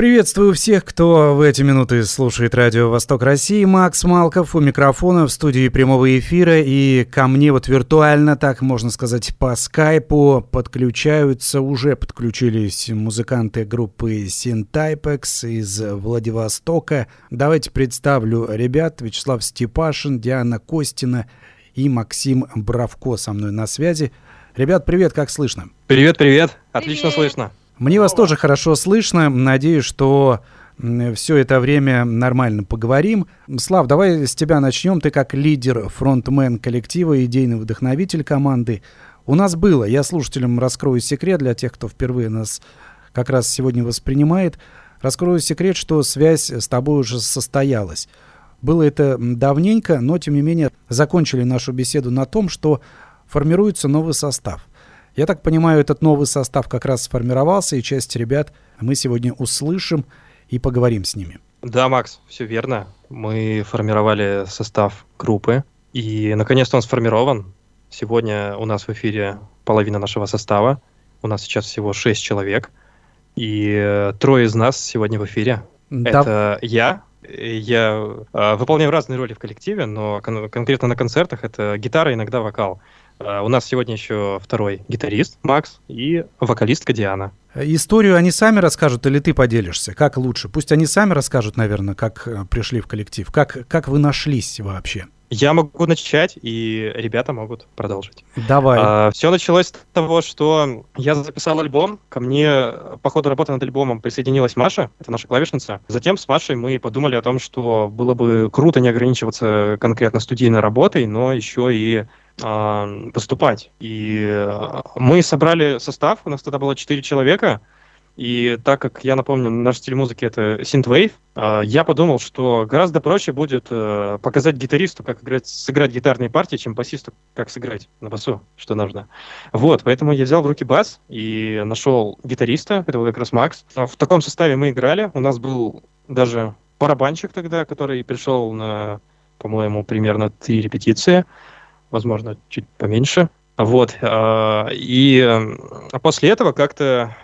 Приветствую всех, кто в эти минуты слушает радио «Восток России». Макс Малков у микрофона в студии прямого эфира. И ко мне вот виртуально, так можно сказать, по скайпу подключаются, уже подключились музыканты группы Синтайпекс из Владивостока. Давайте представлю ребят. Вячеслав Степашин, Диана Костина и Максим Бравко со мной на связи. Ребят, привет, как слышно? Привет, привет. Отлично привет. слышно. Мне вас тоже хорошо слышно. Надеюсь, что все это время нормально поговорим. Слав, давай с тебя начнем. Ты как лидер, фронтмен коллектива, идейный вдохновитель команды. У нас было, я слушателям раскрою секрет для тех, кто впервые нас как раз сегодня воспринимает. Раскрою секрет, что связь с тобой уже состоялась. Было это давненько, но тем не менее закончили нашу беседу на том, что формируется новый состав. Я так понимаю, этот новый состав как раз сформировался, и часть ребят мы сегодня услышим и поговорим с ними. Да, Макс, все верно. Мы формировали состав группы, и наконец-то он сформирован. Сегодня у нас в эфире половина нашего состава. У нас сейчас всего шесть человек, и э, трое из нас сегодня в эфире. Да. Это я, я э, выполняю разные роли в коллективе, но кон- конкретно на концертах это гитара, иногда вокал. Э, у нас сегодня еще второй гитарист Макс и вокалистка Диана. Историю они сами расскажут или ты поделишься? Как лучше? Пусть они сами расскажут, наверное, как э, пришли в коллектив. Как, как вы нашлись вообще? Я могу начать, и ребята могут продолжить. Давай. А, все началось с того, что я записал альбом. Ко мне по ходу работы над альбомом присоединилась Маша, это наша клавишница. Затем с Машей мы подумали о том, что было бы круто не ограничиваться конкретно студийной работой, но еще и поступать. И э, мы собрали состав, у нас тогда было 4 человека, и так как я напомню, наш стиль музыки это synthwave, а, я подумал, что гораздо проще будет э, показать гитаристу, как играть, сыграть гитарные партии, чем басисту, как сыграть на басу, что нужно. Вот, поэтому я взял в руки бас и нашел гитариста, это был как раз Макс. В таком составе мы играли, у нас был даже барабанщик тогда, который пришел на, по-моему, примерно три репетиции возможно, чуть поменьше. Вот. А, и а после этого как-то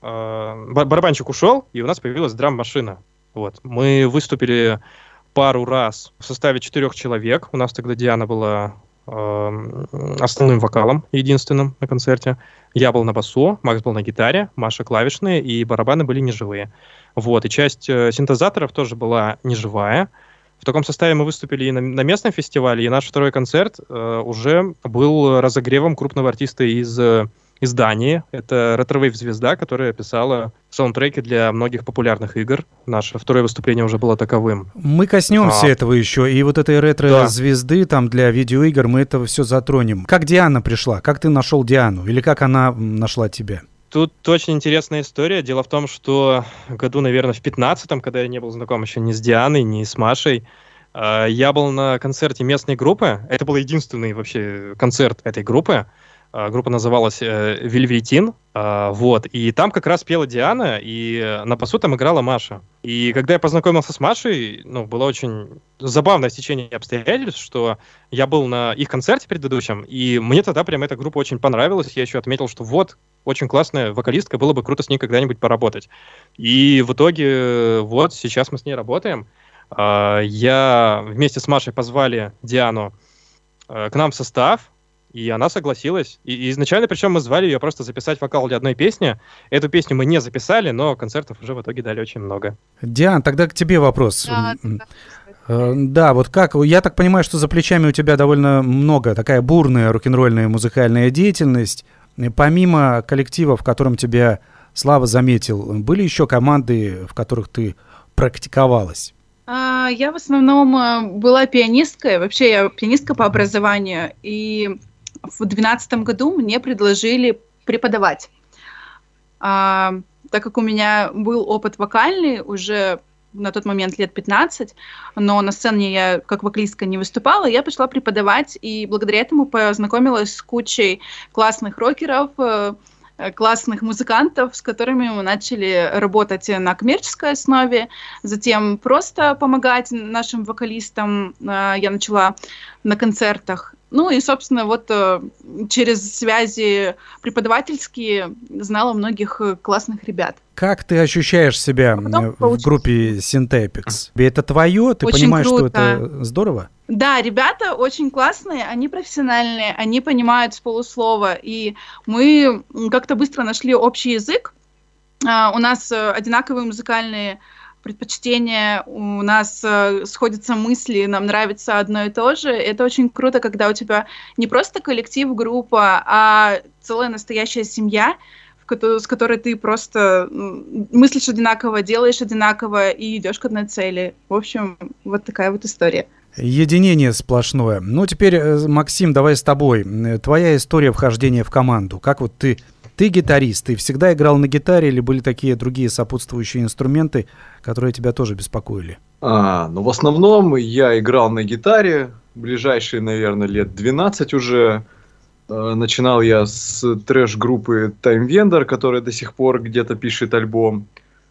а, барабанщик ушел, и у нас появилась драм-машина. Вот. Мы выступили пару раз в составе четырех человек. У нас тогда Диана была основным вокалом, единственным на концерте. Я был на басу, Макс был на гитаре, Маша клавишные, и барабаны были неживые. Вот, и часть э, синтезаторов тоже была неживая. В таком составе мы выступили и на, на местном фестивале, и наш второй концерт э, уже был разогревом крупного артиста из, э, из Дании. Это ретро-вейв-звезда, которая писала саундтреки для многих популярных игр. Наше второе выступление уже было таковым. Мы коснемся а. этого еще. И вот этой ретро-звезды да. там для видеоигр мы это все затронем. Как Диана пришла? Как ты нашел Диану? Или как она нашла тебя? Тут очень интересная история. Дело в том, что году, наверное, в 15-м, когда я не был знаком еще ни с Дианой, ни с Машей, а, я был на концерте местной группы. Это был единственный вообще концерт этой группы. Группа называлась э, Вельветин. А, вот. И там как раз пела Диана, и на посу там играла Маша. И когда я познакомился с Машей, ну, было очень забавное стечение обстоятельств, что я был на их концерте предыдущем, и мне тогда прям эта группа очень понравилась. Я еще отметил, что вот, очень классная вокалистка, было бы круто с ней когда-нибудь поработать. И в итоге, вот, сейчас мы с ней работаем. А, я вместе с Машей позвали Диану э, к нам в состав, и она согласилась. И изначально, причем мы звали ее просто записать вокал для одной песни. Эту песню мы не записали, но концертов уже в итоге дали очень много. Диан, тогда к тебе вопрос. Да, э, да, вот как, я так понимаю, что за плечами у тебя довольно много, такая бурная рок-н-ролльная музыкальная деятельность. Помимо коллектива, в котором тебя Слава заметил, были еще команды, в которых ты практиковалась? А, я в основном э, была пианисткой, вообще я пианистка по образованию, и в 2012 году мне предложили преподавать. А, так как у меня был опыт вокальный уже на тот момент лет 15, но на сцене я как вокалистка не выступала, я пошла преподавать, и благодаря этому познакомилась с кучей классных рокеров, э, классных музыкантов, с которыми мы начали работать на коммерческой основе, затем просто помогать нашим вокалистам. Э, я начала на концертах ну и, собственно, вот э, через связи преподавательские знала многих э, классных ребят. Как ты ощущаешь себя а в группе Syntapex? Это твое? Ты очень понимаешь, круто. что это здорово? Да, ребята очень классные, они профессиональные, они понимают с полуслова, и мы как-то быстро нашли общий язык. Uh, у нас uh, одинаковые музыкальные предпочтения, у нас э, сходятся мысли, нам нравится одно и то же. Это очень круто, когда у тебя не просто коллектив, группа, а целая настоящая семья, с которой ты просто мыслишь одинаково, делаешь одинаково и идешь к одной цели. В общем, вот такая вот история. Единение сплошное. Ну, теперь, э, Максим, давай с тобой. Твоя история вхождения в команду. Как вот ты ты гитарист, ты всегда играл на гитаре или были такие другие сопутствующие инструменты, которые тебя тоже беспокоили? А, ну в основном я играл на гитаре, ближайшие, наверное, лет 12 уже. Э, начинал я с трэш-группы Time Vendor, которая до сих пор где-то пишет альбом.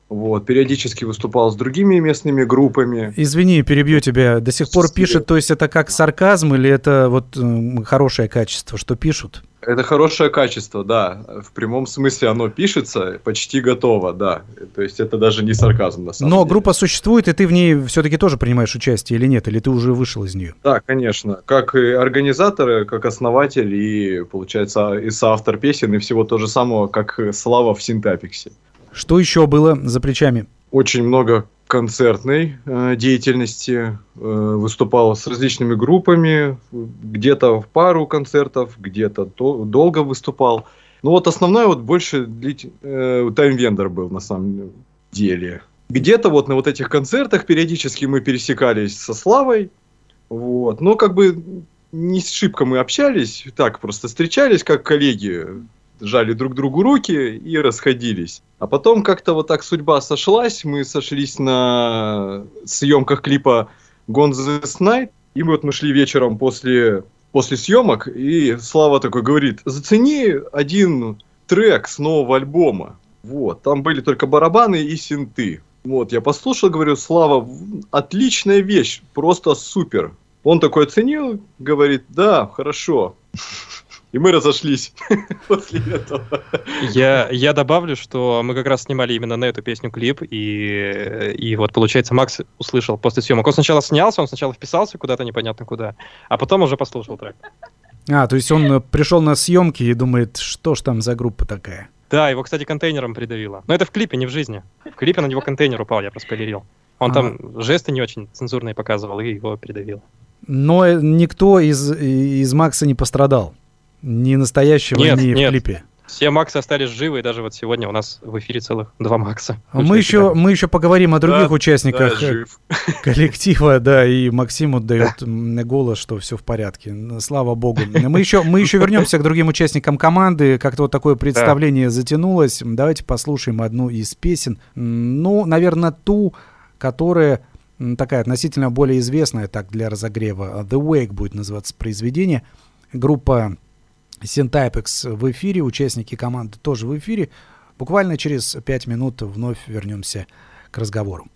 Вот, периодически выступал с другими местными группами. Извини, перебью тебя. До сих пор пишет, то есть это как сарказм или это вот э, хорошее качество, что пишут? Это хорошее качество, да. В прямом смысле оно пишется, почти готово, да. То есть это даже не сарказм на самом Но деле. группа существует, и ты в ней все-таки тоже принимаешь участие или нет? Или ты уже вышел из нее? Да, конечно. Как и организатор, как основатель и, получается, и соавтор песен, и всего то же самого, как Слава в Синтапиксе. Что еще было за плечами? Очень много концертной э, деятельности, э, выступал с различными группами, где-то в пару концертов, где-то то, долго выступал. Ну вот основной вот больше длить, э, был на самом деле. Где-то вот на вот этих концертах периодически мы пересекались со Славой, вот, но как бы не шибко мы общались, так просто встречались как коллеги, жали друг другу руки и расходились. А потом как-то вот так судьба сошлась, мы сошлись на съемках клипа Gone This Night, и вот мы шли вечером после, после съемок, и Слава такой говорит, зацени один трек с нового альбома. Вот, там были только барабаны и синты. Вот, я послушал, говорю, Слава, отличная вещь, просто супер. Он такой оценил, говорит, да, хорошо. И мы разошлись после этого. Я, я добавлю, что мы как раз снимали именно на эту песню клип, и, и вот, получается, Макс услышал после съемок. Он сначала снялся, он сначала вписался куда-то непонятно куда, а потом уже послушал трек. А, то есть он э, пришел на съемки и думает, что ж там за группа такая? Да, его, кстати, контейнером придавило. Но это в клипе, не в жизни. В клипе на него контейнер упал, я проспойлерил. Он а. там жесты не очень цензурные показывал, и его придавило. Но э, никто из, из Макса не пострадал. Ни настоящего, нет, ни нет. в клипе. Все Максы остались живы, и даже вот сегодня у нас в эфире целых два Макса. Мы еще, мы еще поговорим о других да, участниках да, коллектива, да, и Максим отдает голос, что все в порядке. Слава богу. Мы еще, мы еще вернемся к другим участникам команды. Как-то вот такое представление да. затянулось. Давайте послушаем одну из песен. Ну, наверное, ту, которая такая относительно более известная, так, для разогрева. The Wake будет называться произведение. Группа Синтайпекс в эфире, участники команды тоже в эфире. Буквально через пять минут вновь вернемся к разговору.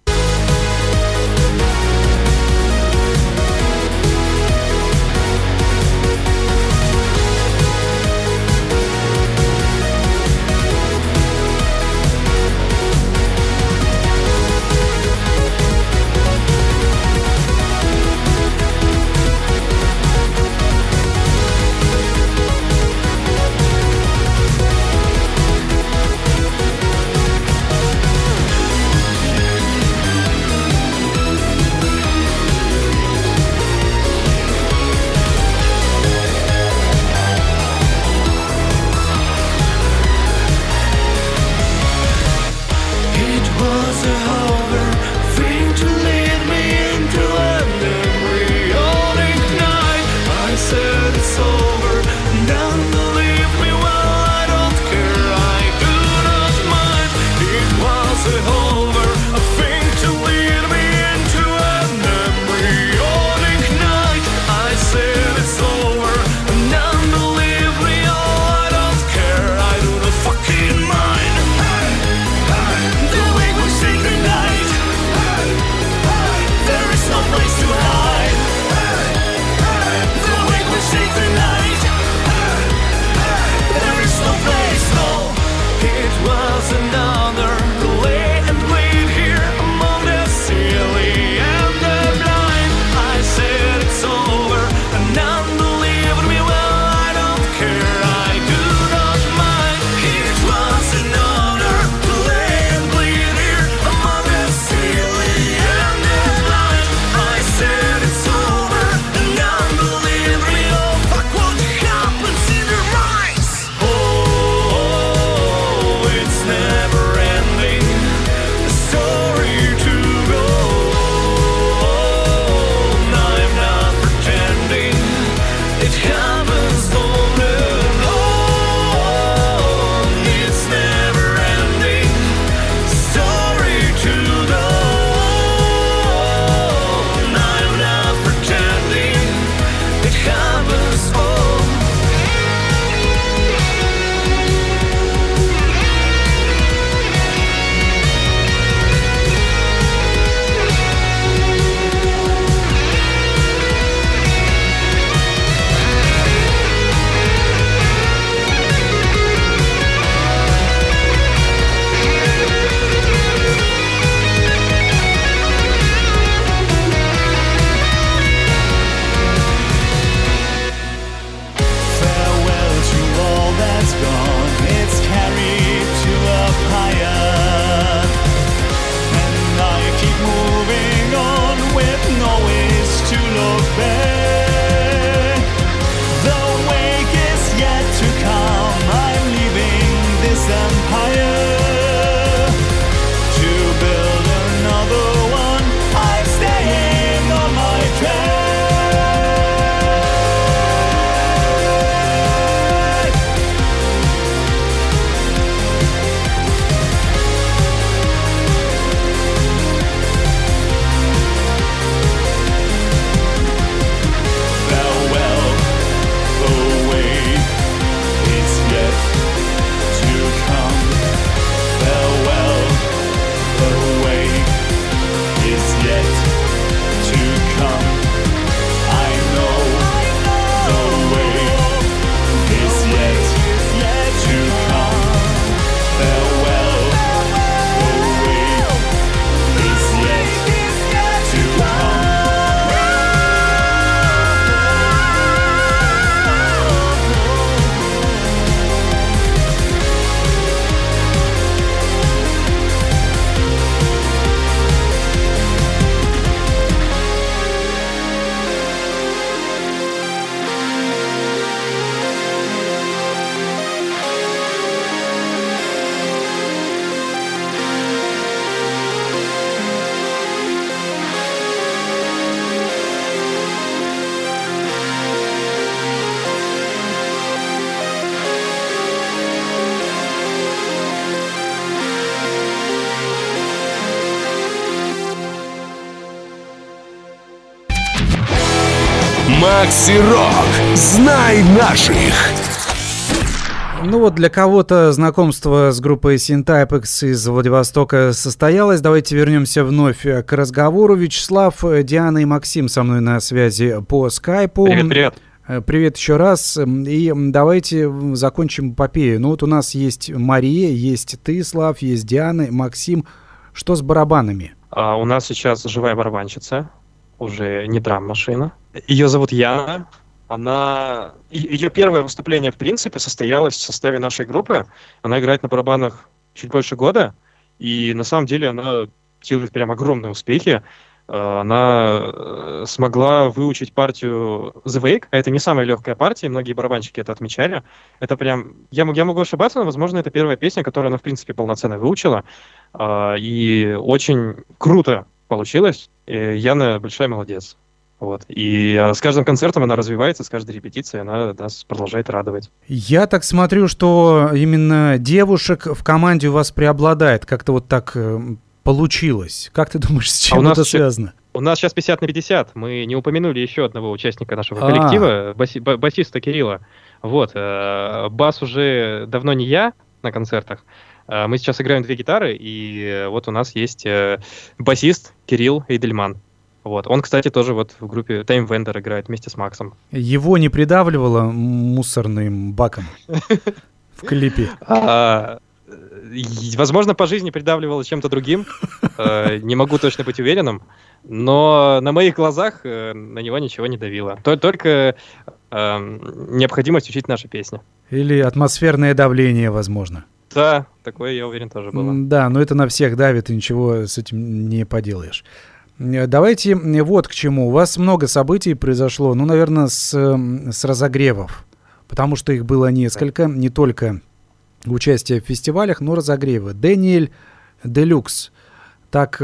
Макси Рок. Знай наших. Ну вот для кого-то знакомство с группой Syntypex из Владивостока состоялось. Давайте вернемся вновь к разговору. Вячеслав, Диана и Максим со мной на связи по скайпу. Привет, привет. Э, привет еще раз. И давайте закончим эпопею. Ну вот у нас есть Мария, есть ты, Слав, есть Диана, Максим. Что с барабанами? А, у нас сейчас живая барабанщица, уже не драм-машина. Ее зовут Яна. Она... Ее первое выступление, в принципе, состоялось в составе нашей группы. Она играет на барабанах чуть больше года. И на самом деле она делает прям огромные успехи. Э, она э, смогла выучить партию The Wake, а это не самая легкая партия, многие барабанщики это отмечали. Это прям, я, я могу ошибаться, но, возможно, это первая песня, которую она, в принципе, полноценно выучила. Э, и очень круто получилось. Яна большая молодец. Вот. И с каждым концертом она развивается, с каждой репетицией она нас продолжает радовать. Я так смотрю, что именно девушек в команде у вас преобладает. Как-то вот так получилось? Как ты думаешь, с чем а это связано? У нас сейчас 50 на 50. Мы не упомянули еще одного участника нашего а. коллектива, баси, басиста Кирилла. Вот. Э, бас уже давно не я на концертах. Э, мы сейчас играем две гитары, и вот у нас есть э, басист Кирилл Эйдельман. Вот. Он, кстати, тоже вот в группе Time Vendor играет вместе с Максом. Его не придавливало мусорным баком в клипе? А, возможно, по жизни придавливало чем-то другим. Э, не могу точно быть уверенным. Но на моих глазах э, на него ничего не давило. Только эм, необходимость учить наши песни. Или атмосферное давление, возможно. Да, такое, я уверен, тоже было. Да, но это на всех давит, и ничего с этим не поделаешь. Э, давайте вот к чему. У вас много событий произошло, ну, наверное, с, с разогревов, потому что их было несколько, не только участие в фестивалях, но разогревы. Дэниэль Делюкс, так,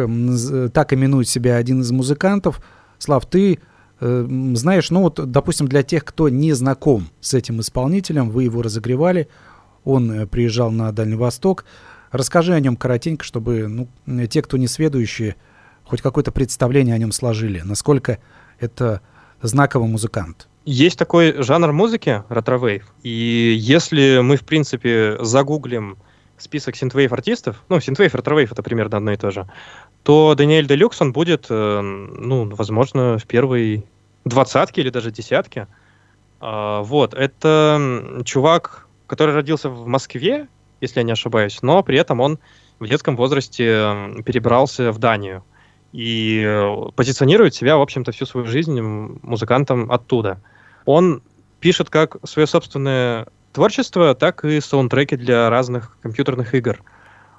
так именует себя один из музыкантов. Слав, ты э, знаешь, ну вот, допустим, для тех, кто не знаком с этим исполнителем, вы его разогревали, он э, приезжал на Дальний Восток. Расскажи о нем коротенько, чтобы ну, те, кто не сведущие, хоть какое-то представление о нем сложили, насколько это знаковый музыкант. Есть такой жанр музыки, retrowave, и если мы, в принципе, загуглим список synthwave артистов, ну, synthwave, retrowave это примерно одно и то же, то Даниэль Делюкс, он будет, э, ну, возможно, в первой двадцатке или даже десятке. А, вот, это чувак, который родился в Москве, если я не ошибаюсь, но при этом он в детском возрасте перебрался в Данию и э, позиционирует себя, в общем-то, всю свою жизнь музыкантом оттуда. Он пишет как свое собственное творчество, так и саундтреки для разных компьютерных игр.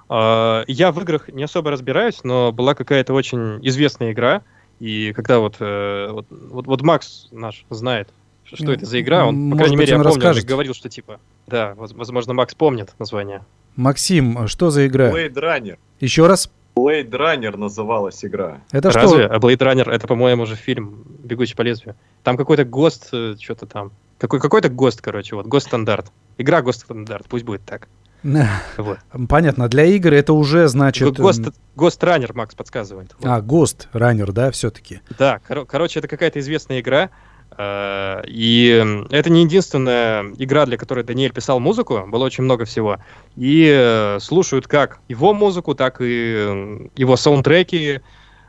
А, я в играх не особо разбираюсь, но была какая-то очень известная игра, и когда вот, э, вот, вот, вот Макс наш знает, что это за игра, он, по крайней мере, я помню, он говорил, что типа, да, возможно, Макс помнит название. Максим, что за игра? Blade Runner. Еще раз? Blade Runner называлась игра. Это Разве? что? А Blade Runner это, по-моему, уже фильм «Бегущий по лезвию». Там какой-то ГОСТ, э, что-то там. Какой, какой-то ГОСТ, короче, вот, ГОСТ-стандарт. Игра ГОСТ-стандарт, пусть будет так. Вот. Понятно, для игр это уже значит... ГОСТ, ГОСТ Раннер, Макс подсказывает. Вот. А, ГОСТ Раннер, да, все-таки. Да, кор- короче, это какая-то известная игра, и это не единственная игра, для которой Даниэль писал музыку, было очень много всего. И э, слушают как его музыку, так и его саундтреки.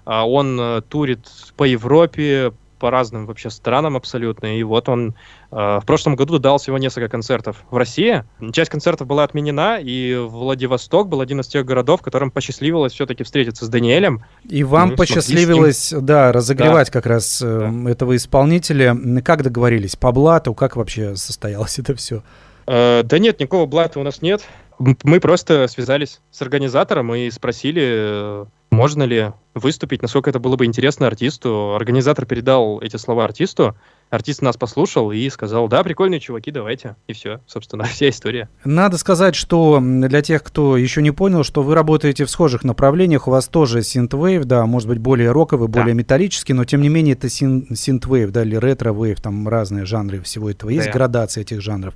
А он э, турит по Европе, по разным вообще странам абсолютно. И вот он э, в прошлом году дал всего несколько концертов в России. Часть концертов была отменена, и Владивосток был один из тех городов, которым посчастливилось все-таки встретиться с Даниэлем. И вам Мы посчастливилось, да, разогревать да. как раз э, да. этого исполнителя. Как договорились? По блату? Как вообще состоялось это все? Э, да нет, никакого блата у нас нет. Мы просто связались с организатором и спросили, э, можно ли выступить, насколько это было бы интересно артисту. Организатор передал эти слова артисту, артист нас послушал и сказал, да, прикольные чуваки, давайте. И все, собственно, вся история. Надо сказать, что для тех, кто еще не понял, что вы работаете в схожих направлениях, у вас тоже synthwave, да, может быть, более роковый, да. более металлический, но тем не менее это син synthwave, да, или retrowave, там разные жанры всего этого, есть да. градация этих жанров.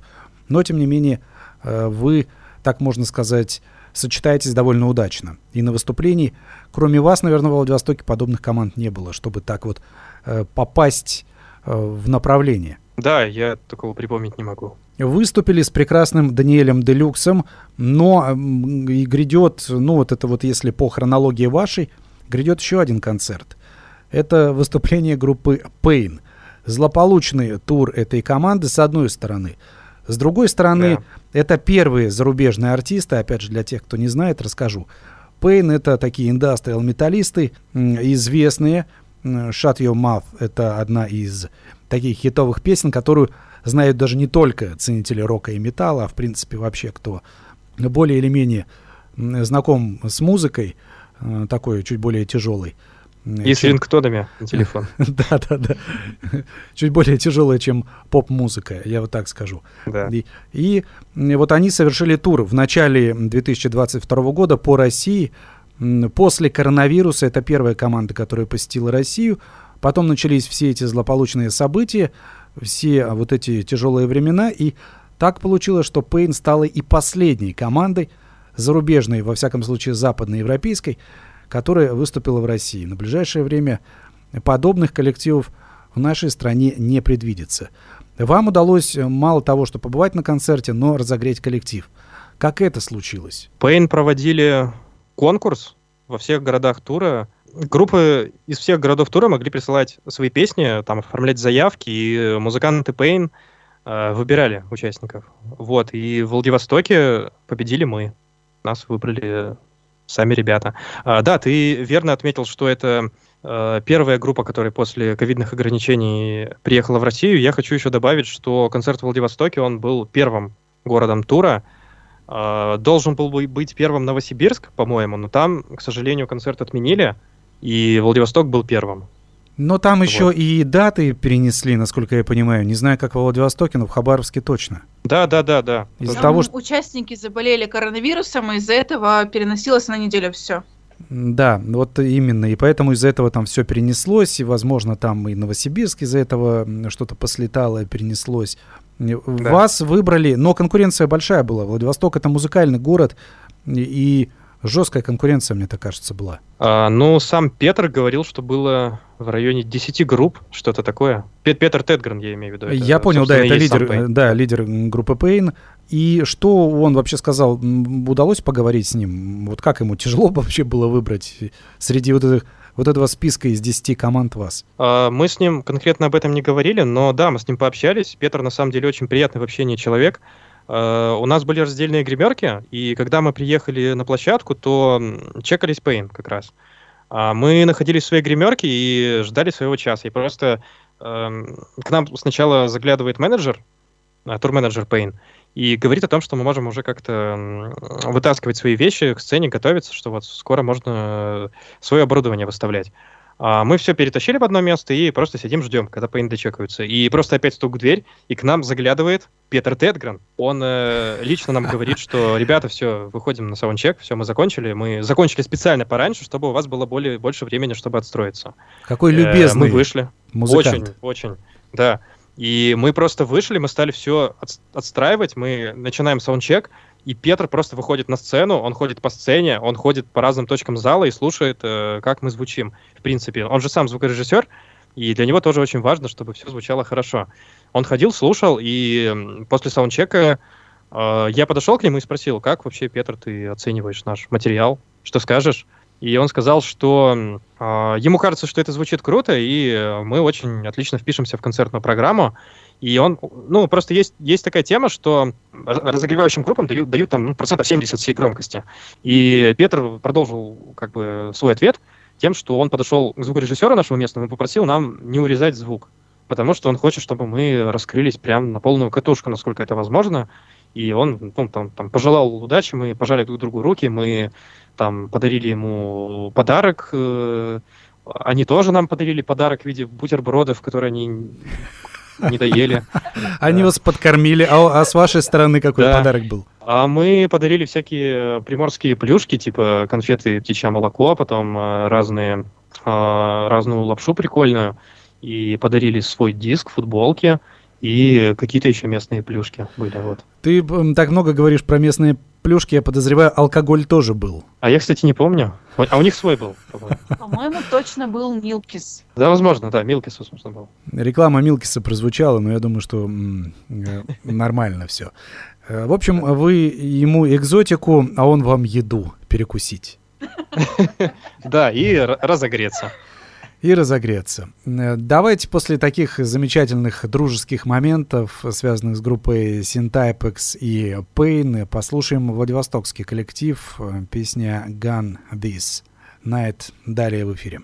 Но, тем не менее, э, вы, так можно сказать, сочетаетесь довольно удачно. И на выступлении, кроме вас, наверное, в Владивостоке подобных команд не было, чтобы так вот э, попасть э, в направлении. Да, я такого припомнить не могу. Выступили с прекрасным Даниэлем Делюксом, но и грядет, ну вот это вот если по хронологии вашей, грядет еще один концерт. Это выступление группы Pain. Злополучный тур этой команды с одной стороны. С другой стороны, да. это первые зарубежные артисты, опять же, для тех, кто не знает, расскажу. Pain это такие индастриал металлисты, известные. Shut Your Mouth это одна из таких хитовых песен, которую знают даже не только ценители рока и металла, а в принципе вообще кто более или менее знаком с музыкой, э, такой чуть более тяжелой. И с рингтонами на телефон. Да, да, да. Чуть более тяжелая, чем поп-музыка, я вот так скажу. Да. И, и вот они совершили тур в начале 2022 года по России. После коронавируса это первая команда, которая посетила Россию. Потом начались все эти злополучные события, все вот эти тяжелые времена. И так получилось, что Пейн стала и последней командой, зарубежной, во всяком случае западноевропейской, которая выступила в России. На ближайшее время подобных коллективов в нашей стране не предвидится. Вам удалось э, мало того, что побывать на концерте, но разогреть коллектив. Как это случилось? Пейн проводили конкурс во всех городах тура. Группы из всех городов тура могли присылать свои песни, там оформлять заявки, и музыканты Пейн э, выбирали участников. Вот, и в Владивостоке победили мы. Нас выбрали сами ребята. А, да, ты верно отметил, что это э, первая группа, которая после ковидных ограничений приехала в Россию. Я хочу еще добавить, что концерт в Владивостоке, он был первым городом тура. Э, должен был быть первым Новосибирск, по-моему, но там, к сожалению, концерт отменили, и Владивосток был первым. Но там вот. еще и даты перенесли, насколько я понимаю. Не знаю, как во Владивостоке, но в Хабаровске точно. Да, да, да, да. Из-за того, что... Участники заболели коронавирусом, и из-за этого переносилось на неделю все. Да, вот именно. И поэтому из-за этого там все перенеслось, и, возможно, там и Новосибирск из-за этого что-то послетало и перенеслось. Да. Вас выбрали, но конкуренция большая была. Владивосток это музыкальный город, и жесткая конкуренция, мне так кажется, была. А, ну, сам Петр говорил, что было в районе 10 групп, что-то такое. Пет Петр Тедгрен, я имею в виду. Это, я понял, да, это лидер, да, лидер группы Pain. И что он вообще сказал? Удалось поговорить с ним? Вот как ему тяжело вообще было выбрать среди вот этих вот этого списка из 10 команд вас? А, мы с ним конкретно об этом не говорили, но да, мы с ним пообщались. Петр на самом деле очень приятный в общении человек. Uh, у нас были раздельные гримерки, и когда мы приехали на площадку, то чекались Pain как раз. Uh, мы находились в своей гримерке и ждали своего часа. И просто uh, к нам сначала заглядывает менеджер, uh, турменеджер Pain, и говорит о том, что мы можем уже как-то вытаскивать свои вещи к сцене, готовиться, что вот скоро можно свое оборудование выставлять. А мы все перетащили в одно место и просто сидим, ждем, когда Пейн дочекаются. И просто опять стук в дверь, и к нам заглядывает Петр Тедгрен. Он э, лично нам говорит, что, ребята, все, выходим на саундчек, все, мы закончили. Мы закончили специально пораньше, чтобы у вас было более, больше времени, чтобы отстроиться. Какой любезный э, Мы вышли. Музыкант. Очень, очень, да. И мы просто вышли, мы стали все от, отстраивать, мы начинаем саундчек, и Петр просто выходит на сцену, он ходит по сцене, он ходит по разным точкам зала и слушает, э, как мы звучим. В принципе, он же сам звукорежиссер, и для него тоже очень важно, чтобы все звучало хорошо. Он ходил, слушал, и после саундчека э, я подошел к нему и спросил, как вообще, Петр, ты оцениваешь наш материал? Что скажешь? И он сказал, что э, ему кажется, что это звучит круто, и мы очень отлично впишемся в концертную программу. И он, ну, просто есть, есть такая тема, что разогревающим группам дают, дают там ну, процентов 70 всей громкости. И Петр продолжил как бы свой ответ тем, что он подошел к звукорежиссеру нашего местного и попросил нам не урезать звук, потому что он хочет, чтобы мы раскрылись прям на полную катушку, насколько это возможно. И он ну, там, там пожелал удачи, мы пожали друг другу руки, мы там подарили ему подарок, э, они тоже нам подарили подарок в виде бутербродов, которые они не доели. Они вас подкормили, а, а с вашей стороны какой подарок был? А мы подарили всякие приморские плюшки, типа конфеты птичье молоко, потом э, разные, э, разную лапшу прикольную, и подарили свой диск, футболки, и какие-то еще местные плюшки были. Вот. Ты так много говоришь про местные плюшки, я подозреваю, алкоголь тоже был. А я, кстати, не помню. А у них свой был, по-моему. По-моему, точно был Милкис. Да, возможно, да, Милкис, возможно, был. Реклама Милкиса прозвучала, но я думаю, что э, нормально все. В общем, вы ему экзотику, а он вам еду перекусить. Да, и разогреться. И разогреться. Э, Давайте после таких замечательных дружеских моментов, связанных с группой Syntypex и Pain, послушаем Владивостокский коллектив, э, песня Gun This Night, далее в эфире.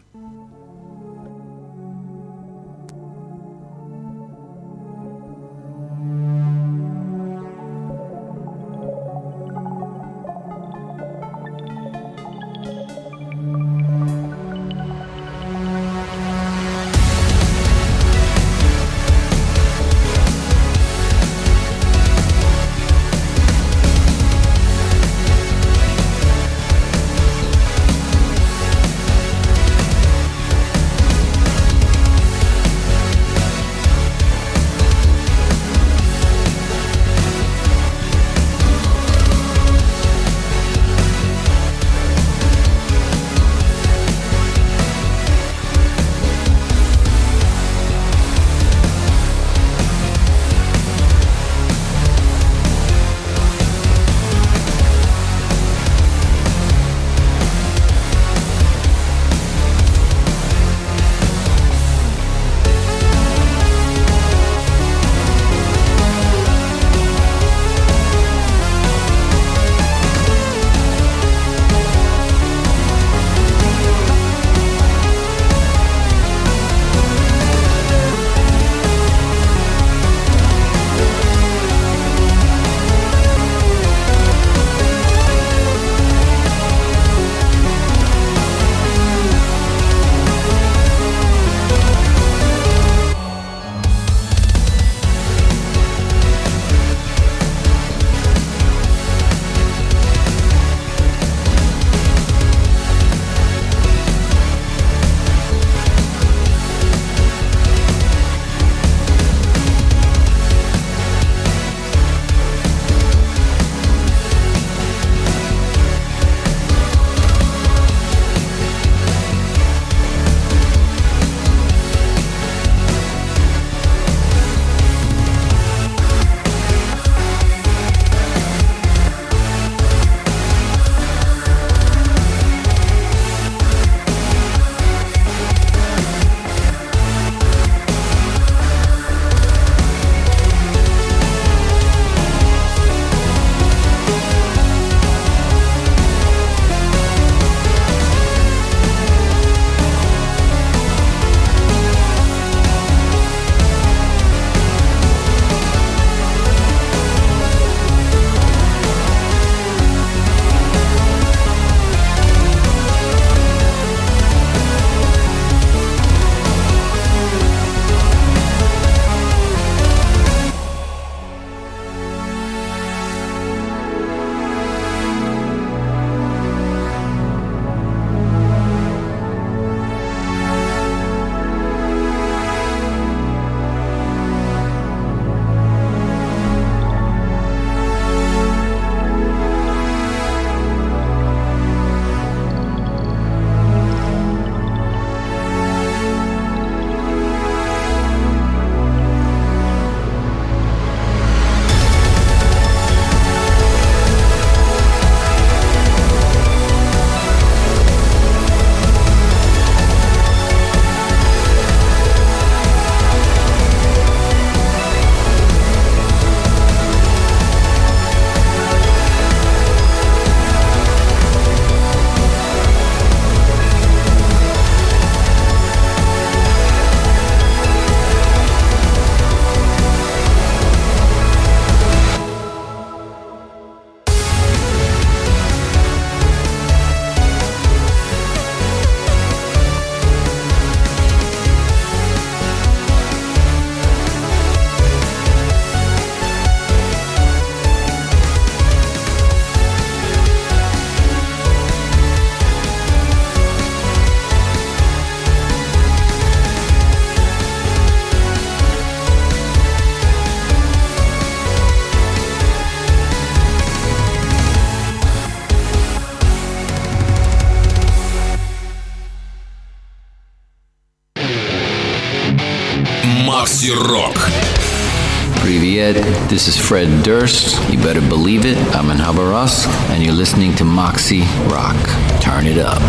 This is Fred Durst. You better believe it, I'm in Habarovsk, and you're listening to Moxie Rock. Turn it up.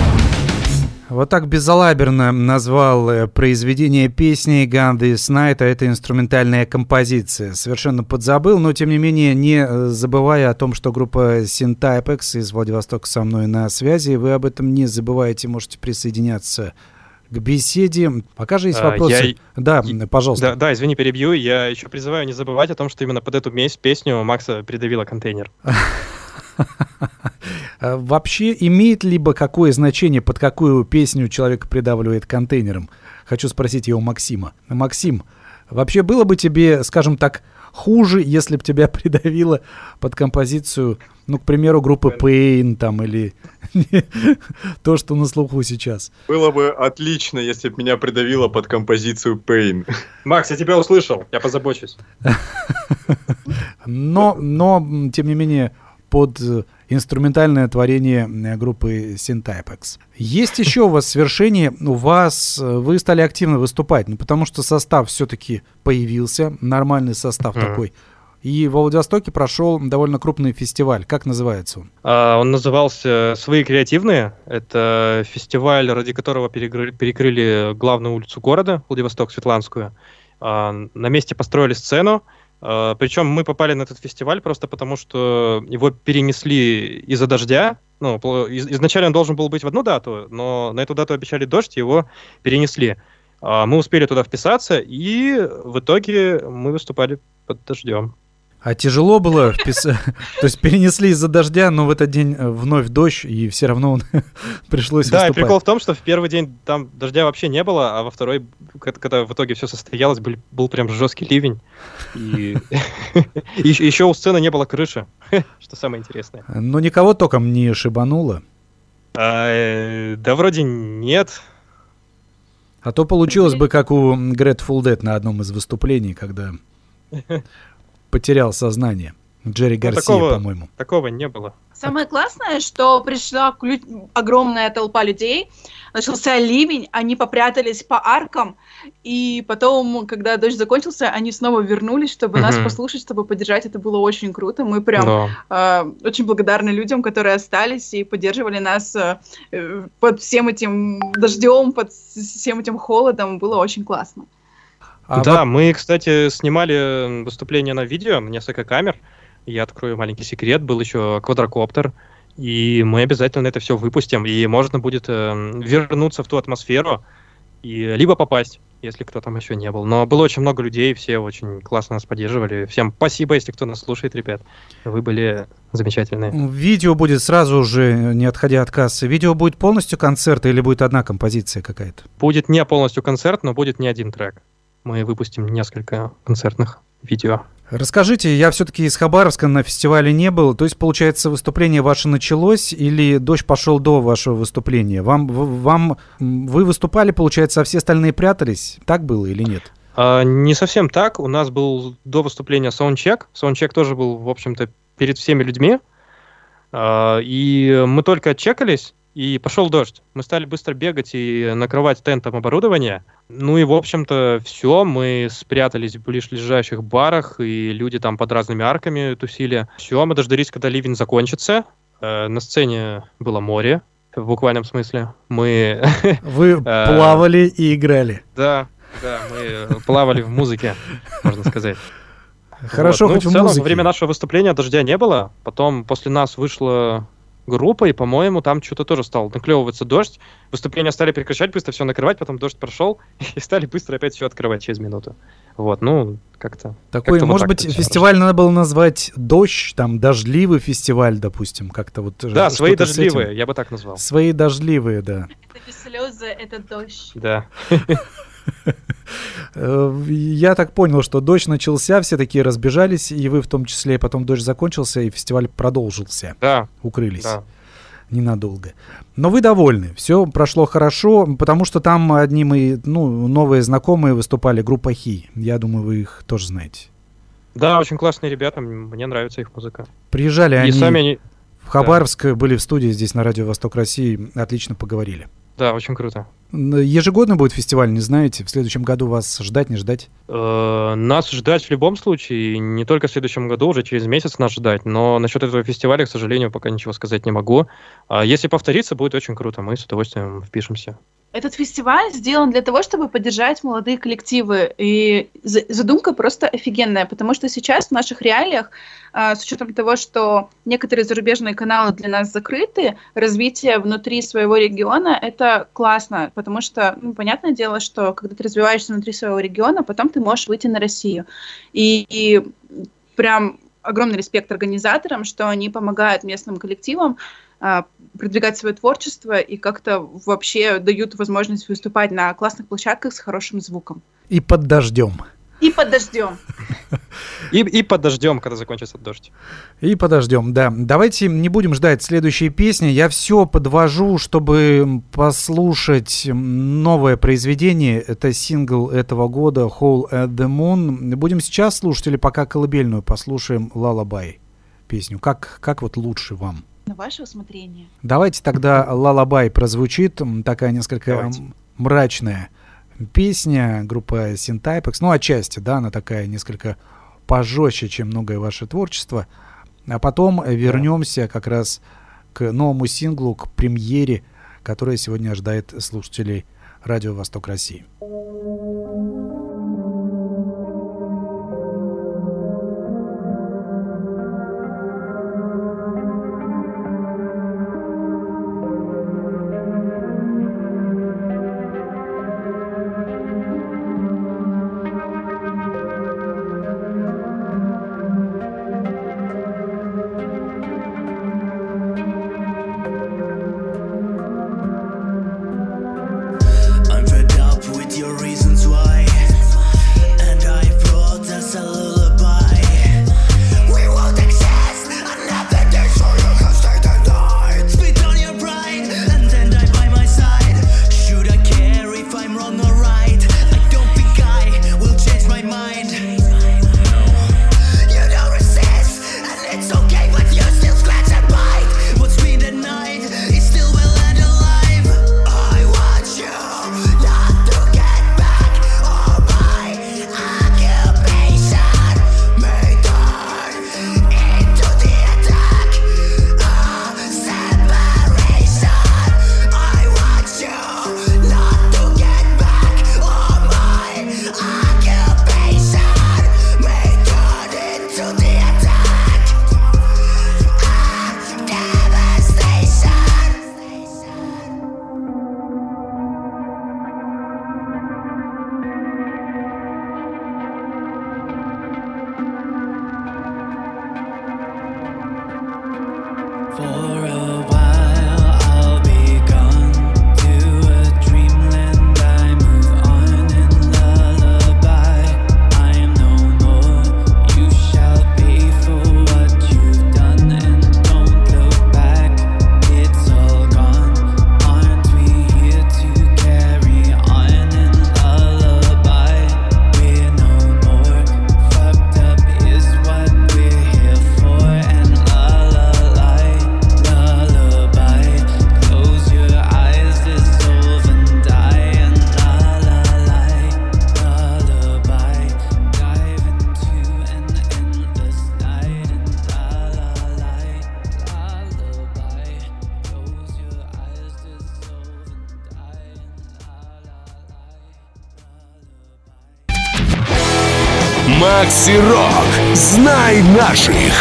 Вот так безалаберно назвал э, произведение песни «Gun This Night», а это инструментальная композиция. Совершенно подзабыл, но тем не менее не э, забывая о том, что группа Syntypex из Владивостока со мной на связи. Вы об этом не забывайте, можете присоединяться к беседе. Пока же есть А, вопросы. я- Да, пожалуйста. Да, да, извини, перебью. Я еще призываю не забывать о том, что именно под эту песню Макса придавила контейнер. А Вообще, имеет либо какое значение, под какую песню человек придавливает контейнером? Хочу спросить его Максима. Максим, вообще было бы тебе, скажем так, хуже, если бы тебя придавило под композицию, ну, к примеру, группы Pain там или то, что на слуху сейчас? Было бы отлично, если бы меня придавило под композицию Pain. Макс, я тебя услышал, я позабочусь. Но, но, тем не менее, под э, инструментальное творение э, группы Syntypex. Есть еще у вас свершение, у вас, э, вы стали активно выступать, ну, потому что состав все-таки появился, нормальный состав Мгм. такой. И во Владивостоке прошел довольно крупный фестиваль. Как называется он? А, Он назывался «Свои креативные». Это фестиваль, ради которого перекры- перекрыли главную улицу города, Владивосток, Светланскую. А, На месте построили сцену. А, Причем мы попали на этот фестиваль просто потому, что его перенесли из-за дождя. Ну, изначально он должен был быть в одну дату, но на эту дату обещали дождь, его перенесли. А, Мы успели туда вписаться, и в итоге мы выступали под дождем. А тяжело было вписать, то есть перенесли из-за дождя, но в этот день э, вновь дождь, и все равно он пришлось Да, и выступать. прикол в том, что в первый день там дождя вообще не было, а во второй, когда в итоге все состоялось, был, был прям жесткий ливень. И еще у сцены не было крыши, что самое интересное. Но никого током не шибануло. А, э, Да вроде нет. А то получилось бы, как у Grateful Dead на одном из выступлений, когда потерял сознание. Джерри Гарсия, Ну, такого- по-моему. Такого не было. Самое классное, что пришла клю- огромная толпа людей, начался ливень, они попрятались по аркам, и потом, когда дождь закончился, они снова вернулись, чтобы нас послушать, чтобы поддержать. Это было очень круто. Мы прям Да. э, очень благодарны людям, которые остались и поддерживали нас э, э, под всем этим дождем, под всем этим холодом. Было очень классно. А да, во- мы, кстати, снимали выступление на видео, на несколько камер. Я открою маленький секрет, был еще квадрокоптер. И мы обязательно это все выпустим, и можно будет э, вернуться в ту атмосферу, и либо попасть, если кто там еще не был. Но было очень много людей, все очень классно нас поддерживали. Всем спасибо, если кто нас слушает, ребят. Вы были замечательные. Видео будет сразу же, не отходя от кассы. Видео будет полностью концерт или будет одна композиция какая-то? Будет не полностью концерт, но будет не один трек. Мы выпустим несколько концертных видео. Расскажите, я все-таки из Хабаровска на фестивале не был. То есть, получается, выступление ваше началось или дождь пошел до вашего выступления? Вам, вам, вы выступали, получается, а все остальные прятались? Так было или нет? А, не совсем так. У нас был до выступления саундчек. Саундчек тоже был, в общем-то, перед всеми людьми. А, и мы только отчекались, и пошел дождь. Мы стали быстро бегать и накрывать тентом оборудование. Ну и, в общем-то, все. Мы спрятались в ближайших барах, и люди там под разными арками тусили. Все, мы дождались, когда ливень закончится. Э, На сцене было море, в буквальном смысле. Мы Вы Э, плавали и играли. Да, да, мы плавали в музыке, можно сказать. Хорошо, Вот. Ну, хоть в целом, во время нашего выступления дождя не было. Потом после нас вышла группа, и, по-моему, там что-то тоже стал наклевываться дождь. Выступления стали прекращать, быстро все накрывать, потом дождь прошел, и стали быстро опять все открывать через минуту. Вот, ну, как-то... Такой, как-то вот может так быть, фестиваль надо было назвать «Дождь», там, «Дождливый фестиваль», допустим, как-то вот. Да, свои дождливые, я бы так назвал. Свои дождливые, да. Это слезы, это дождь. Да. Я так понял, что дождь начался, все такие разбежались, и вы в том числе, потом дождь закончился, и фестиваль продолжился. Да, Укрылись да. ненадолго. Но вы довольны, все прошло хорошо, потому что там одни мои, ну, новые знакомые выступали, группа Хи. Я думаю, вы их тоже знаете. Да, очень классные ребята, мне нравится их музыка. Приезжали И они сами они... в Хабаровск, были в студии здесь на Радио Восток России, отлично поговорили. Да, очень круто. Ежегодно будет фестиваль, не знаете? В следующем году вас ждать, не ждать? Э, Нас ждать в любом случае, не только в следующем году, уже через месяц нас ждать. Но насчет этого фестиваля, к сожалению, пока ничего сказать не могу. А Если повторится, будет очень круто. Мы с удовольствием впишемся. Этот фестиваль сделан для того, чтобы поддержать молодые коллективы. И за- задумка просто офигенная, потому что сейчас в наших реалиях, а, с учетом того, что некоторые зарубежные каналы для нас закрыты, развитие внутри своего региона — это классно, потому что, ну, понятное дело, что когда ты развиваешься внутри своего региона, потом ты можешь выйти на Россию. И, и прям огромный респект организаторам, что они помогают местным коллективам продвигать свое творчество и как-то вообще дают возможность выступать на классных площадках с хорошим звуком. И под дождем. И под дождем. И, и подождем, когда закончится дождь. И подождем, да. Давайте не будем ждать следующей песни. Я все подвожу, чтобы послушать новое произведение. Это сингл этого года Hole at the Moon. Будем сейчас слушать или пока колыбельную послушаем Лалабай песню. Как, как вот лучше вам? На ваше усмотрение. Давайте тогда Лалабай прозвучит. Такая несколько Давайте. мрачная песня группа Syntypex. Ну, отчасти, да, она такая несколько пожестче, чем многое ваше творчество. А потом вернемся как раз к новому синглу, к премьере, которая сегодня ожидает слушателей Радио Восток России. Макси Рок. Знай наших.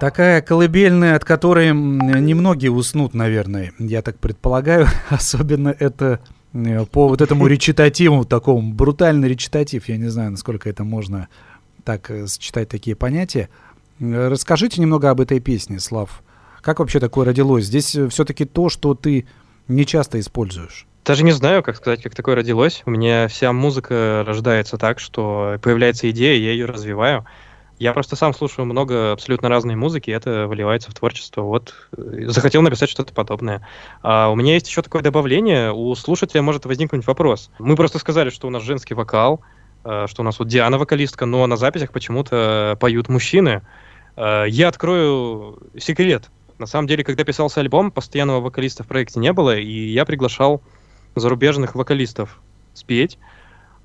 Такая колыбельная, от которой немногие уснут, наверное, я так предполагаю. Особенно это э, по вот этому речитативу, такому брутальный речитатив. Я не знаю, насколько это можно так э, сочетать такие понятия. Э, Расскажите немного об этой песне, Слав. Как вообще такое родилось? Здесь все-таки то, что ты не часто используешь. Даже не знаю, как сказать, как такое родилось. У меня вся музыка рождается так, что появляется идея, я ее развиваю. Я просто сам слушаю много абсолютно разной музыки, и это выливается в творчество. Вот э, захотел написать что-то подобное. А у меня есть еще такое добавление. У слушателя может возникнуть вопрос. Мы просто сказали, что у нас женский вокал, э, что у нас вот Диана вокалистка, но на записях почему-то поют мужчины. Э, Я открою секрет. На самом деле, когда писался альбом, постоянного вокалиста в проекте не было, и я приглашал зарубежных вокалистов спеть.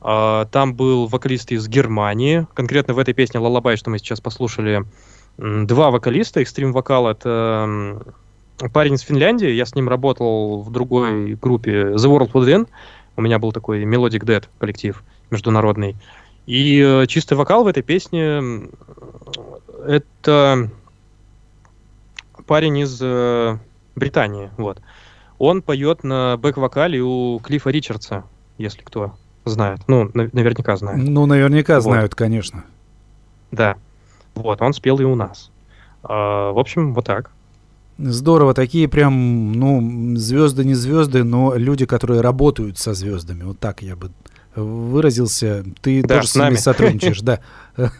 А, Там был вокалист из Германии, конкретно в этой песне «Лалабай», что мы сейчас послушали, два вокалиста, экстрим-вокал — это парень из Финляндии, я с ним работал в другой группе The World Within, у меня был такой Melodic Dead коллектив международный. И э, чистый вокал в этой песне это парень из э, Британии, вот. Он поет на бэк-вокале у Клиффа Ричардса, если кто знает. Ну, на- наверняка знает. Ну, наверняка Вот. знают, конечно. Да. Вот, он спел и у нас. А, в общем, вот так. Здорово, такие прям, ну, звезды не звезды, но люди, которые работают со звездами. Вот так я бы выразился. Ты Да, тоже с с ними нами. сотрудничаешь, да.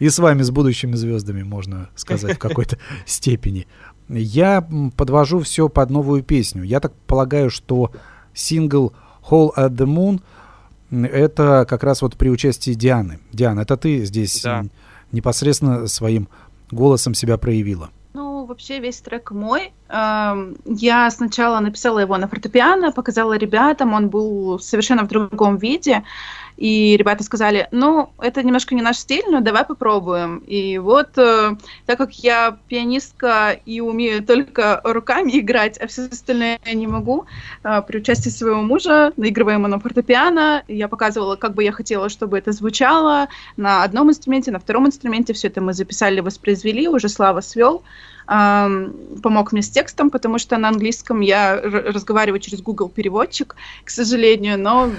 И с вами, с будущими звездами, можно сказать, в какой-то степени. Я подвожу все под новую песню. Я так полагаю, что сингл Hole at the Moon это как раз вот при участии Дианы. Диана, это ты здесь Да. непосредственно своим голосом себя проявила. Ну, вообще весь трек мой. Эм, Я сначала написала его на фортепиано, показала ребятам, он был совершенно в другом виде. И ребята сказали, ну, это немножко не наш стиль, но давай попробуем. И вот, э, так как я пианистка и умею только руками играть, а все остальное я не могу, э, при участии своего мужа, наигрывая ему на фортепиано, я показывала, как бы я хотела, чтобы это звучало на одном инструменте, на втором инструменте. Все это мы записали, воспроизвели, уже Слава свел помог мне с текстом, потому что на английском я разговариваю через Google переводчик, к сожалению, но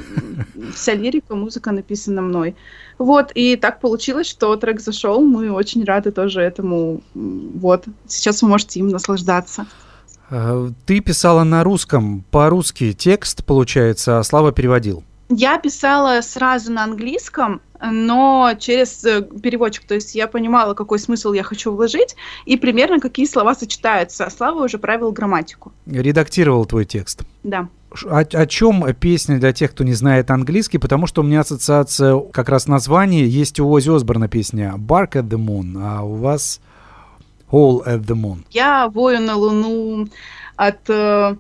вся лирика, музыка написана мной. Вот, и так получилось, что трек зашел, мы очень рады тоже этому. Вот, сейчас вы можете им наслаждаться. Э, Ты писала на русском, по-русски текст, получается, а Слава переводил. Я писала сразу на английском, но через э, переводчик, то есть я понимала, какой смысл я хочу вложить и примерно какие слова сочетаются, а Слава уже правил грамматику. Редактировал твой текст. Да. О, о чем песня для тех, кто не знает английский? Потому что у меня ассоциация как раз название. Есть у Ози Осборна песня «Bark at the Moon», а у вас «Hole at the Moon». Я вою на Луну от э,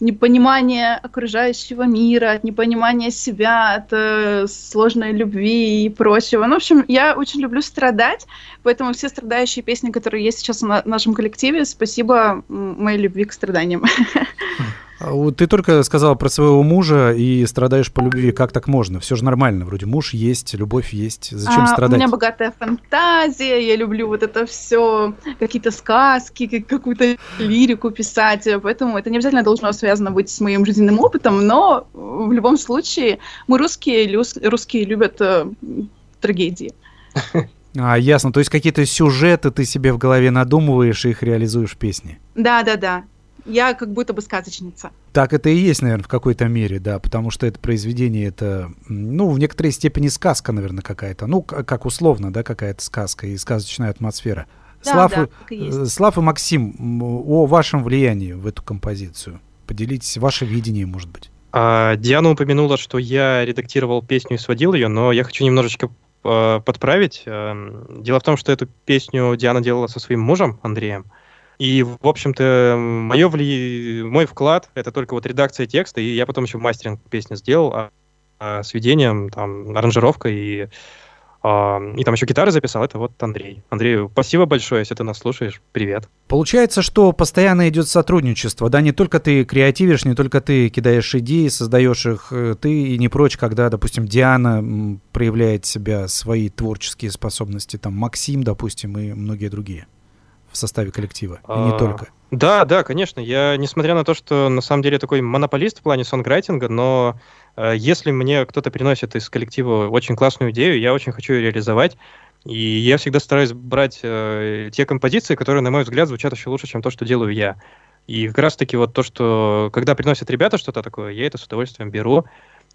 непонимания окружающего мира, от непонимания себя, от э, сложной любви и прочего. Ну, в общем, я очень люблю страдать, поэтому все страдающие песни, которые есть сейчас на- нашем коллективе, спасибо моей любви к страданиям. А Ты только сказала про своего мужа и страдаешь по любви. Как так можно? Все же нормально. Вроде муж есть, любовь есть. Зачем А, страдать? У меня богатая фантазия, я люблю вот это все, какие-то сказки, как- какую-то лирику писать, поэтому это не обязательно должно связано быть с моим жизненным опытом, но в любом случае мы русские, русские любят э, трагедии. А, ясно. То есть какие-то сюжеты ты себе в голове надумываешь и их реализуешь в песне. Да-да-да, я как будто бы сказочница. Так это и есть, наверное, в какой-то мере, да, потому что это произведение, это, ну, в некоторой степени сказка, наверное, какая-то. Ну, как условно, да, какая-то сказка и сказочная атмосфера. Да, Слав, да, и- э, Слав и Максим, о вашем влиянии в эту композицию. Поделитесь ваше видение, может быть. А, Диана упомянула, что я редактировал песню и сводил ее, но я хочу немножечко э, подправить. Эм, Дело в том, что эту песню Диана делала со своим мужем Андреем. И, в общем-то, мое вли... мой вклад — это только вот редакция текста, и я потом еще мастеринг песни сделал, а, а сведением, там, аранжировкой и, а, и там еще гитары записал, это вот Андрей. Андрею, спасибо большое, если ты нас слушаешь. Привет. Получается, что постоянно идет сотрудничество, да, не только ты креативишь, не только ты кидаешь идеи, создаешь их, ты и не прочь, когда, допустим, Диана проявляет себя, свои творческие способности, там, Максим, допустим, и многие другие в составе коллектива, и не А, только. Да, да, конечно. Я, несмотря на то, что на самом деле такой монополист в плане сонграйтинга, но э, если мне кто-то приносит из коллектива очень классную идею, я очень хочу ее реализовать. И я всегда стараюсь брать э, те композиции, которые, на мой взгляд, звучат еще лучше, чем то, что делаю я. И как раз-таки вот то, что когда приносят ребята что-то такое, я это с удовольствием беру.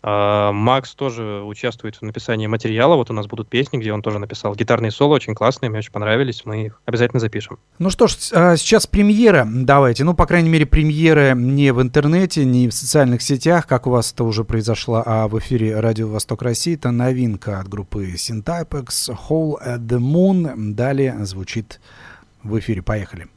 А, Макс тоже участвует в написании материала. Вот у нас будут песни, где он тоже написал гитарные соло, очень классные, мне очень понравились. Мы их обязательно запишем. Ну что ж, а, сейчас премьера, давайте, ну, по крайней мере, премьера не в интернете, не в социальных сетях, как у вас это уже произошло, а в эфире Радио Восток России. Это новинка от группы Syntypex, Hole at the Moon. Далее звучит в эфире. Поехали.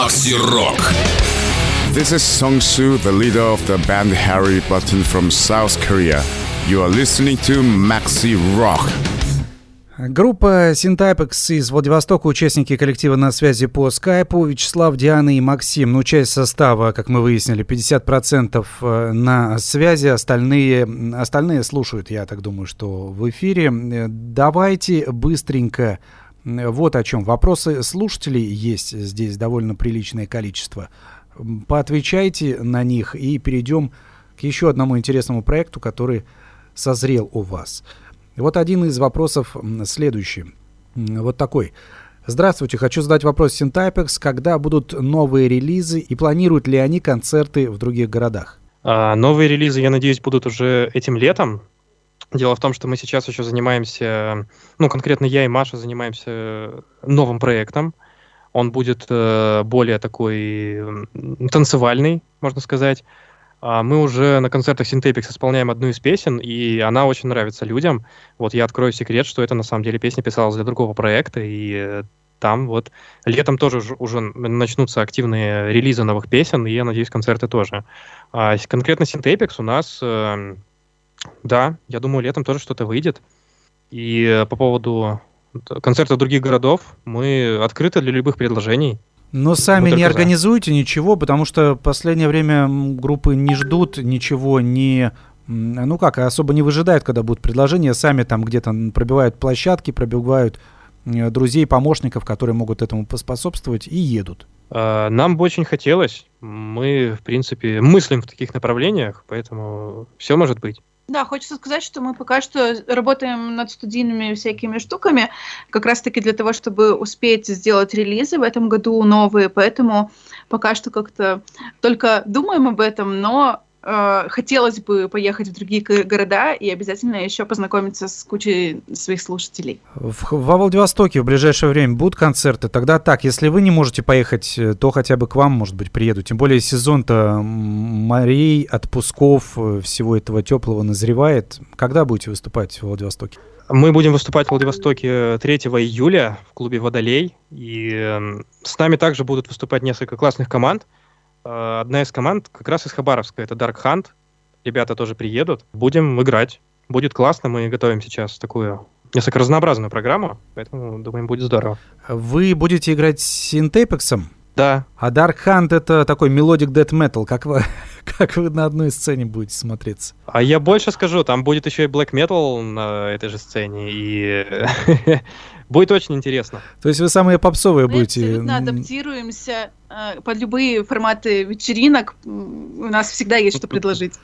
Макси Рок. This is Song Soo, the leader of the band Harry Button from South Korea. You are listening to Maxi Rock. Группа Syntypex из Владивостока, участники коллектива на связи по скайпу, Вячеслав, Диана и Максим. Ну, часть состава, как мы выяснили, 50% э, на связи, остальные, остальные слушают, я так думаю, что в эфире. Э, Давайте быстренько, вот о чем. Вопросы слушателей есть здесь довольно приличное количество. Поотвечайте на них и перейдем к еще одному интересному проекту, который созрел у вас. Вот один из вопросов следующий. Вот такой. Здравствуйте, хочу задать вопрос Syntypex. Когда будут новые релизы и планируют ли они концерты в других городах? А, Новые релизы, я надеюсь, будут уже этим летом. Дело в том, что мы сейчас еще занимаемся, ну, конкретно я и Маша занимаемся новым проектом. Он будет э, более такой танцевальный, можно сказать. А Мы уже на концертах Synthepix исполняем одну из песен, и она очень нравится людям. Вот я открою секрет, что это на самом деле песня писалась для другого проекта, и э, там вот летом тоже уже- начнутся активные релизы новых песен, и я надеюсь, концерты тоже. А конкретно Synthepix у нас, э, да, я думаю, летом тоже что-то выйдет. И э, по поводу концертов других городов мы открыты для любых предложений. Но сами не за. организуете ничего, потому что в последнее время группы не ждут ничего, не ну как, особо не выжидают, когда будут предложения, сами там где-то пробивают площадки, пробивают друзей, помощников, которые могут этому поспособствовать, и едут. Э, Нам бы очень хотелось. Мы, в принципе, мыслим в таких направлениях, поэтому все может быть. Да, хочется сказать, что мы пока что работаем над студийными всякими штуками, как раз-таки для того, чтобы успеть сделать релизы в этом году новые, поэтому пока что как-то только думаем об этом, но хотелось бы поехать в другие города и обязательно еще познакомиться с кучей своих слушателей. В, во Владивостоке в ближайшее время будут концерты. Тогда так, если вы не можете поехать, э, то хотя бы к вам, может быть, приеду. Тем более сезон-то морей, отпусков, э, всего этого теплого назревает. Когда будете выступать в Владивостоке? Мы будем выступать в Владивостоке 3 июля в клубе «Водолей». И эм, с нами также будут выступать несколько классных команд. Э, Одна из команд как раз из Хабаровска, это Dark Hunt. Ребята тоже приедут. Будем играть. Будет классно. Мы готовим сейчас такую несколько разнообразную программу, поэтому, думаем, будет здорово. Вы будете играть с Synthapex ом? Да. А Dark Hunt это такой melodic death metal. Как вы, как вы на одной сцене будете смотреться? А я больше скажу, там будет еще и black metal на этой же сцене, и будет очень интересно. То есть вы самые попсовые Мы будете? абсолютно адаптируемся э, под любые форматы вечеринок. У нас всегда есть что предложить.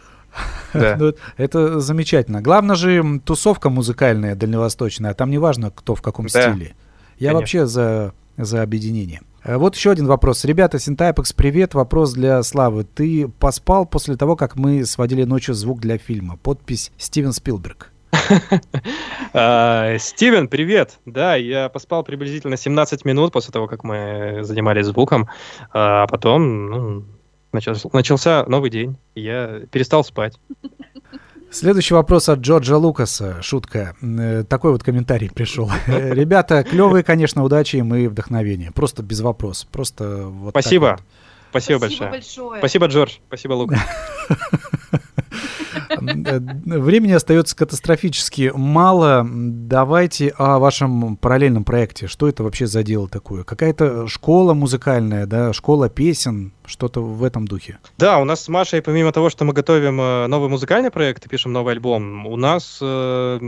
Да. Ну, Это замечательно. Главное же тусовка музыкальная дальневосточная, а там не важно, кто в каком Да, стиле. Я конечно. вообще за, за объединение. Э, Вот еще один вопрос. Ребята, Синтайпекс, привет. Вопрос для Славы. Ты поспал после того, как мы сводили ночью звук для фильма? Подпись Стивен Спилберг. А, Стивен, привет! Да, я поспал приблизительно 17 минут после того, как мы занимались звуком, а потом ну, начался, начался новый день, и я перестал спать. Следующий вопрос от Джорджа Лукаса. Шутка. Э, Такой вот комментарий пришел. Э, Ребята, клевые, конечно, удачи им и вдохновения. Просто без вопросов. Просто вот Спасибо. вот. Спасибо, Спасибо большое. большое. Спасибо, Джордж. Спасибо, Лука. Времени остается катастрофически мало. Давайте о вашем параллельном проекте. Что это вообще за дело такое? Какая-то школа музыкальная, да, школа песен, что-то в этом духе. Да, у нас с Машей, помимо того, что мы готовим э, новый музыкальный проект и пишем новый альбом, у нас э,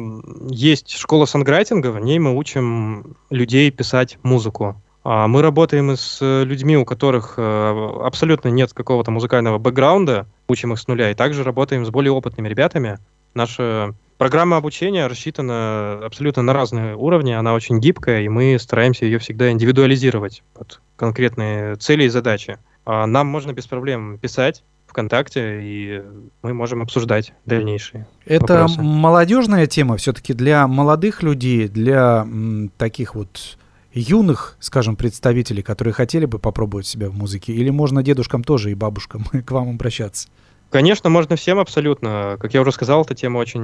есть школа санграйтинга, в ней мы учим людей писать музыку. А Мы работаем с э, людьми, у которых э, абсолютно нет какого-то музыкального бэкграунда, учим их с нуля, и также работаем с более опытными ребятами. Наша программа обучения рассчитана абсолютно на разные уровни, она очень гибкая, и мы стараемся ее всегда индивидуализировать под конкретные цели и задачи. А Нам можно без проблем писать ВКонтакте, и мы можем обсуждать дальнейшие. Это Вопросы. молодежная тема все-таки для молодых людей, для м, таких вот юных, скажем, представителей, которые хотели бы попробовать себя в музыке? Или можно дедушкам тоже и бабушкам к вам обращаться? Конечно, можно всем абсолютно. Как я уже сказал, эта тема очень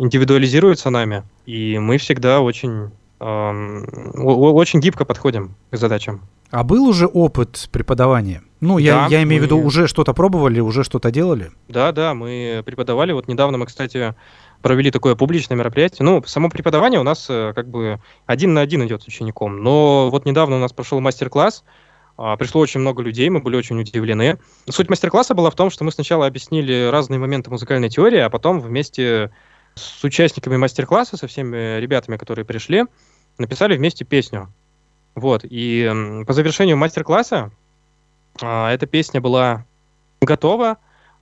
индивидуализируется нами, и мы всегда очень эм, очень гибко подходим к задачам. А был уже опыт преподавания? Ну, я, Да, я имею в виду, мы- уже что-то пробовали, уже что-то делали? Да, да, мы преподавали. Вот недавно мы, кстати, провели такое публичное мероприятие. Ну, само преподавание у нас э, как бы один на один идет с учеником. Но вот недавно у нас прошел мастер-класс. а, Пришло очень много людей, мы были очень удивлены. Суть мастер-класса была в том, что мы сначала объяснили разные моменты музыкальной теории, а потом вместе с участниками мастер-класса, со всеми ребятами, которые пришли, написали вместе песню. Вот. И по завершению мастер-класса а, эта песня была готова.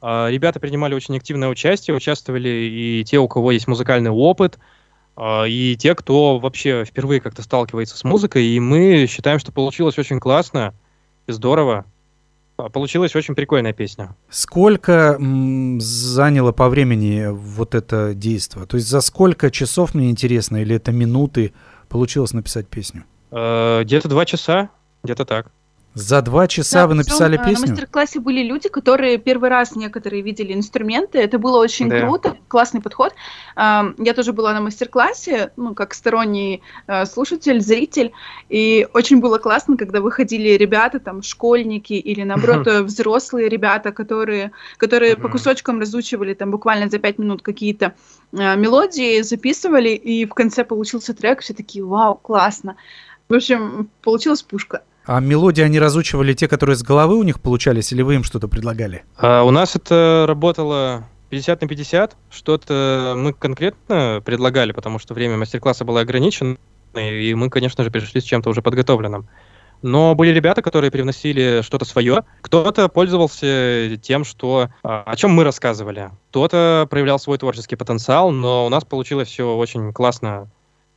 А, Ребята принимали очень активное участие, участвовали и те, у кого есть музыкальный опыт, а, и те, кто вообще впервые как-то сталкивается с музыкой. И мы считаем, что получилось очень классно и здорово. А, Получилась очень прикольная песня. Сколько заняло по времени вот это действие? То есть за сколько часов, мне интересно, или это минуты получилось написать песню? Э, Где-то два часа, где-то так. За два часа Да, вы причем, написали э, На песню? мастер-классе были люди, которые первый раз некоторые видели инструменты. Это было очень Да. круто, классный подход. Я тоже была на мастер-классе, ну, как сторонний э, слушатель, зритель. И очень было классно, когда выходили ребята, там, школьники или, наоборот, э, взрослые ребята, которые, которые по кусочкам разучивали там буквально за пять минут какие-то э, мелодии, записывали, и в конце получился трек, все такие, вау, классно. В общем, получилась пушка. А мелодии они разучивали те, которые с головы у них получались, или вы им что-то предлагали? А У нас это работало 50 на 50. Что-то мы конкретно предлагали, потому что время мастер-класса было ограничено, и мы, конечно же, пришли с чем-то уже подготовленным. Но были ребята, которые привносили что-то свое. Кто-то пользовался тем, что а, о чем мы рассказывали. Кто-то проявлял свой творческий потенциал, но у нас получилось все очень классно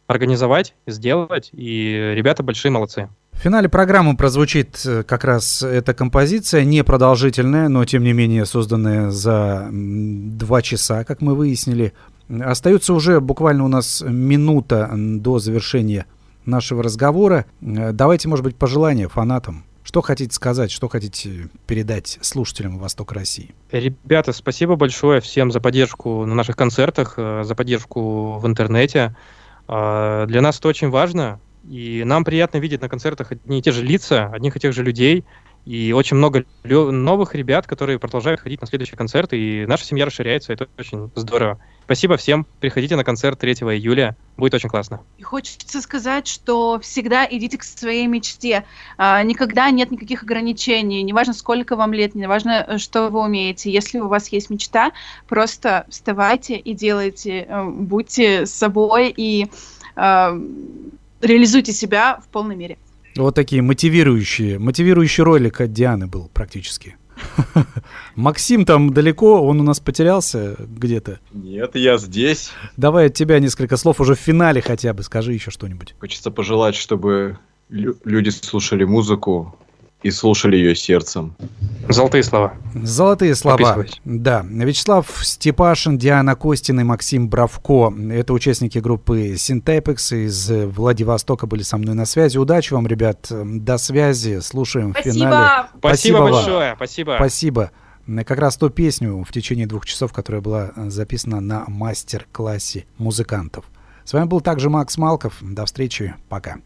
организовать, сделать, и ребята большие молодцы. В финале программы прозвучит э, как раз эта композиция, не продолжительная, но тем не менее созданная за два часа, как мы выяснили. Остается уже буквально у нас минута до завершения нашего разговора. Э, Давайте, может быть, пожелания фанатам. Что хотите сказать, что хотите передать слушателям Восток России? Ребята, спасибо большое всем за поддержку на наших концертах, э, за поддержку в интернете. Для нас это очень важно, и нам приятно видеть на концертах одни и те же лица, одних и тех же людей, и очень много новых ребят, которые продолжают ходить на следующие концерты, и наша семья расширяется, это очень здорово. Спасибо всем, приходите на концерт 3 июля, будет очень классно. И хочется сказать, что всегда идите к своей мечте. А, Никогда нет никаких ограничений. Неважно, сколько вам лет, неважно, э, что вы умеете. Если у вас есть мечта, просто вставайте и делайте. Э, Будьте собой и э, реализуйте себя в полной мере. Вот такие мотивирующие, мотивирующий ролик от Дианы был практически. Максим там далеко, он у нас потерялся где-то. Нет, я здесь. Давай от тебя несколько слов уже в финале хотя бы, скажи еще что-нибудь. Хочется пожелать, чтобы лю- люди слушали музыку и слушали ее сердцем. Золотые слова. Золотые слова. Да. Вячеслав Степашин, Диана Костина и Максим Бравко. Это участники группы Синтепекс из Владивостока были со мной на связи. Удачи вам, ребят. До связи. Слушаем в финале. Спасибо, Спасибо вам. большое, спасибо. Спасибо. Как раз ту песню в течение двух часов, которая была записана на мастер-классе музыкантов. С вами был также Макс Малков. До встречи. Пока.